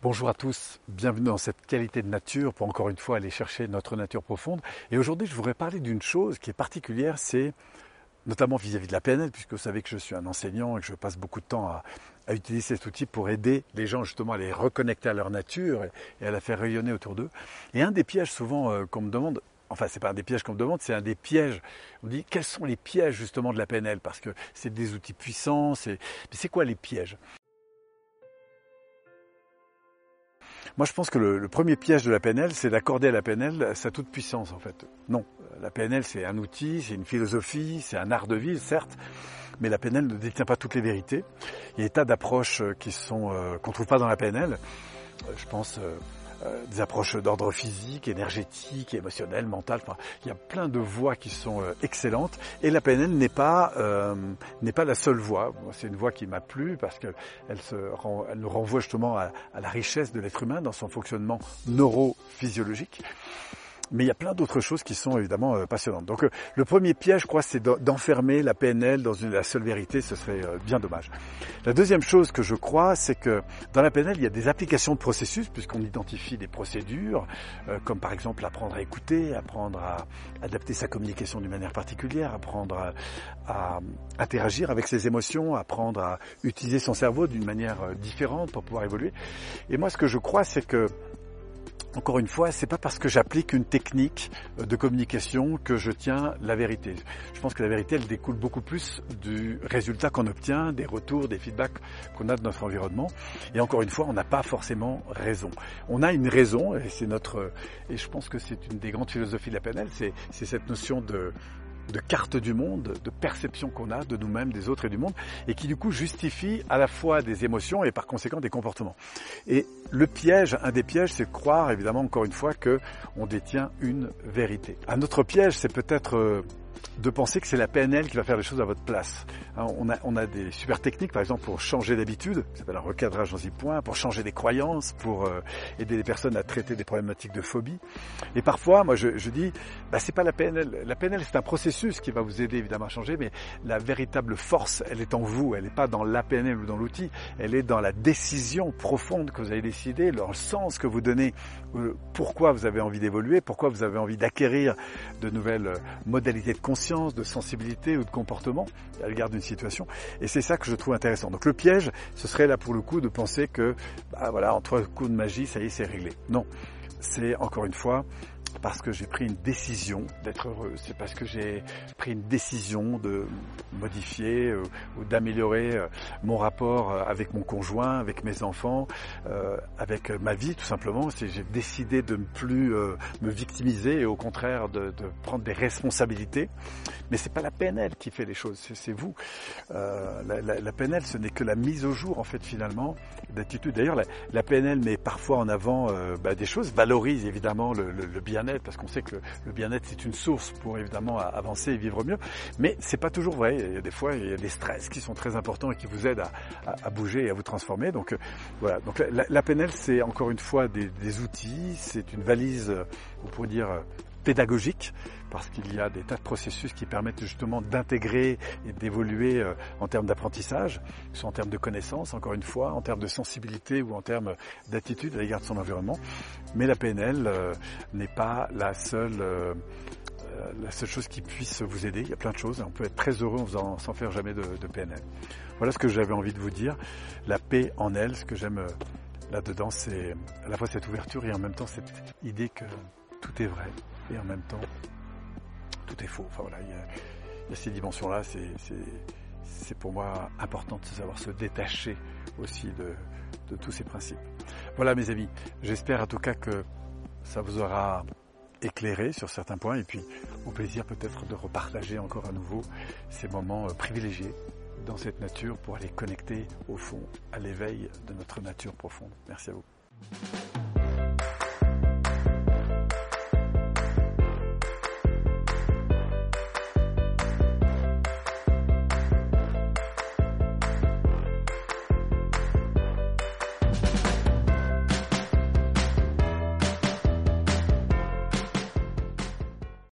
Bonjour à tous, bienvenue dans cette qualité de nature pour encore une fois aller chercher notre nature profonde. Et aujourd'hui, je voudrais parler d'une chose qui est particulière, c'est notamment vis-à-vis de la PNL, puisque vous savez que je suis un enseignant et que je passe beaucoup de temps à, utiliser cet outil pour aider les gens justement à les reconnecter à leur nature et, à la faire rayonner autour d'eux. Et un des pièges souvent euh, qu'on me demande, enfin c'est pas un des pièges qu'on me demande, c'est un des pièges. On me dit quels sont les pièges justement de la PNL? Parce que c'est des outils puissants. Mais c'est quoi les pièges? Moi, je pense que le, premier piège de la PNL, c'est d'accorder à la PNL sa toute puissance, en fait. Non, la PNL, c'est un outil, c'est une philosophie, c'est un art de vie, certes, mais la PNL ne détient pas toutes les vérités. Il y a des tas d'approches qui sont euh, qu'on trouve pas dans la PNL. Euh, je pense euh, euh, des approches d'ordre physique, énergétique, émotionnel, mental. Enfin, il y a plein de voies qui sont euh, excellentes. Et la PNL n'est pas euh, n'est pas la seule voie. C'est une voie qui m'a plu parce qu'elle se elle nous renvoie justement à la richesse de l'être humain dans son fonctionnement neurophysiologique. Mais il y a plein d'autres choses qui sont évidemment euh, passionnantes. Donc euh, le premier piège, je crois, c'est d'enfermer la PNL dans une, la seule vérité. Ce serait euh, bien dommage. La deuxième chose que je crois, c'est que dans la PNL, il y a des applications de processus, puisqu'on identifie des procédures, comme par exemple apprendre à écouter, apprendre à adapter sa communication d'une manière particulière, apprendre à, à interagir avec ses émotions, apprendre à utiliser son cerveau d'une manière différente pour pouvoir évoluer. Et moi, ce que je crois, c'est que encore une fois, c'est pas parce que j'applique une technique de communication que je tiens la vérité. Je pense que la vérité, elle découle beaucoup plus du résultat qu'on obtient, des retours, des feedbacks qu'on a de notre environnement. Et encore une fois, on n'a pas forcément raison. On a une raison, et c'est notre, et je pense que c'est une des grandes philosophies de la PNL, c'est cette notion de, de carte du monde, de perception qu'on a de nous-mêmes, des autres et du monde, et qui du coup justifie à la fois des émotions et par conséquent des comportements. Et le piège, un des pièges, c'est croire évidemment encore une fois que on détient une vérité. Un autre piège, c'est peut-être euh, de penser que c'est la PNL qui va faire les choses à votre place. Hein, on, a, on a des super techniques, par exemple, pour changer d'habitude, ça s'appelle un recadrage en 10 points, pour changer des croyances, pour euh, aider les personnes à traiter des problématiques de phobie. Et parfois, moi, je, je dis, bah, c'est pas la PNL. La PNL, c'est un processus qui va vous aider évidemment à changer, mais la véritable force, elle est en vous. Elle n'est pas dans la PNL ou dans l'outil. Elle est dans la décision profonde que vous avez décidé, dans le sens que vous donnez, euh, pourquoi vous avez envie d'évoluer, pourquoi vous avez envie d'acquérir de nouvelles euh, modalités de conscience, de sensibilité ou de comportement à l'égard d'une situation. Et c'est ça que je trouve intéressant. Donc le piège, ce serait là pour le coup de penser que, bah voilà, en trois coups de magie, ça y est, c'est réglé. Non. C'est encore une fois parce que j'ai pris une décision d'être heureux, c'est parce que j'ai pris une décision de modifier euh, ou d'améliorer euh, mon rapport euh, avec mon conjoint, avec mes enfants, avec ma vie tout simplement. J'ai décidé de ne plus me victimiser et au contraire de, prendre des responsabilités. Mais c'est pas la PNL qui fait les choses, c'est vous. La, PNL, ce n'est que la mise au jour en fait finalement d'attitude. D'ailleurs, la, la, PNL met parfois en avant bah, des choses, valorise évidemment le, le, le bien parce qu'on sait que le, bien-être c'est une source pour évidemment avancer et vivre mieux. Mais c'est pas toujours vrai. Il y a des fois, il y a des stress qui sont très importants et qui vous aident à, bouger et à vous transformer. Donc euh, voilà. Donc la, PNL, c'est encore une fois des, des outils, c'est une valise, vous pourriez dire pédagogique parce qu'il y a des tas de processus qui permettent justement d'intégrer et d'évoluer euh, en termes d'apprentissage, soit en termes de connaissances, encore une fois, en termes de sensibilité ou en termes d'attitude à l'égard de son environnement. Mais la PNL euh, n'est pas la seule euh, la seule chose qui puisse vous aider. Il y a plein de choses. On peut être très heureux en faisant, sans faire jamais de, de PNL. Voilà ce que j'avais envie de vous dire. La paix en elle, ce que j'aime là-dedans, c'est à la fois cette ouverture et en même temps cette idée que tout est vrai et en même temps tout est faux. Enfin voilà, il y a, ces dimensions-là, c'est pour moi important de savoir se détacher aussi de, de tous ces principes. Voilà mes amis, j'espère en tout cas que ça vous aura éclairé sur certains points et puis au plaisir peut-être de repartager encore à nouveau ces moments euh, privilégiés dans cette nature pour aller connecter au fond à l'éveil de notre nature profonde. Merci à vous.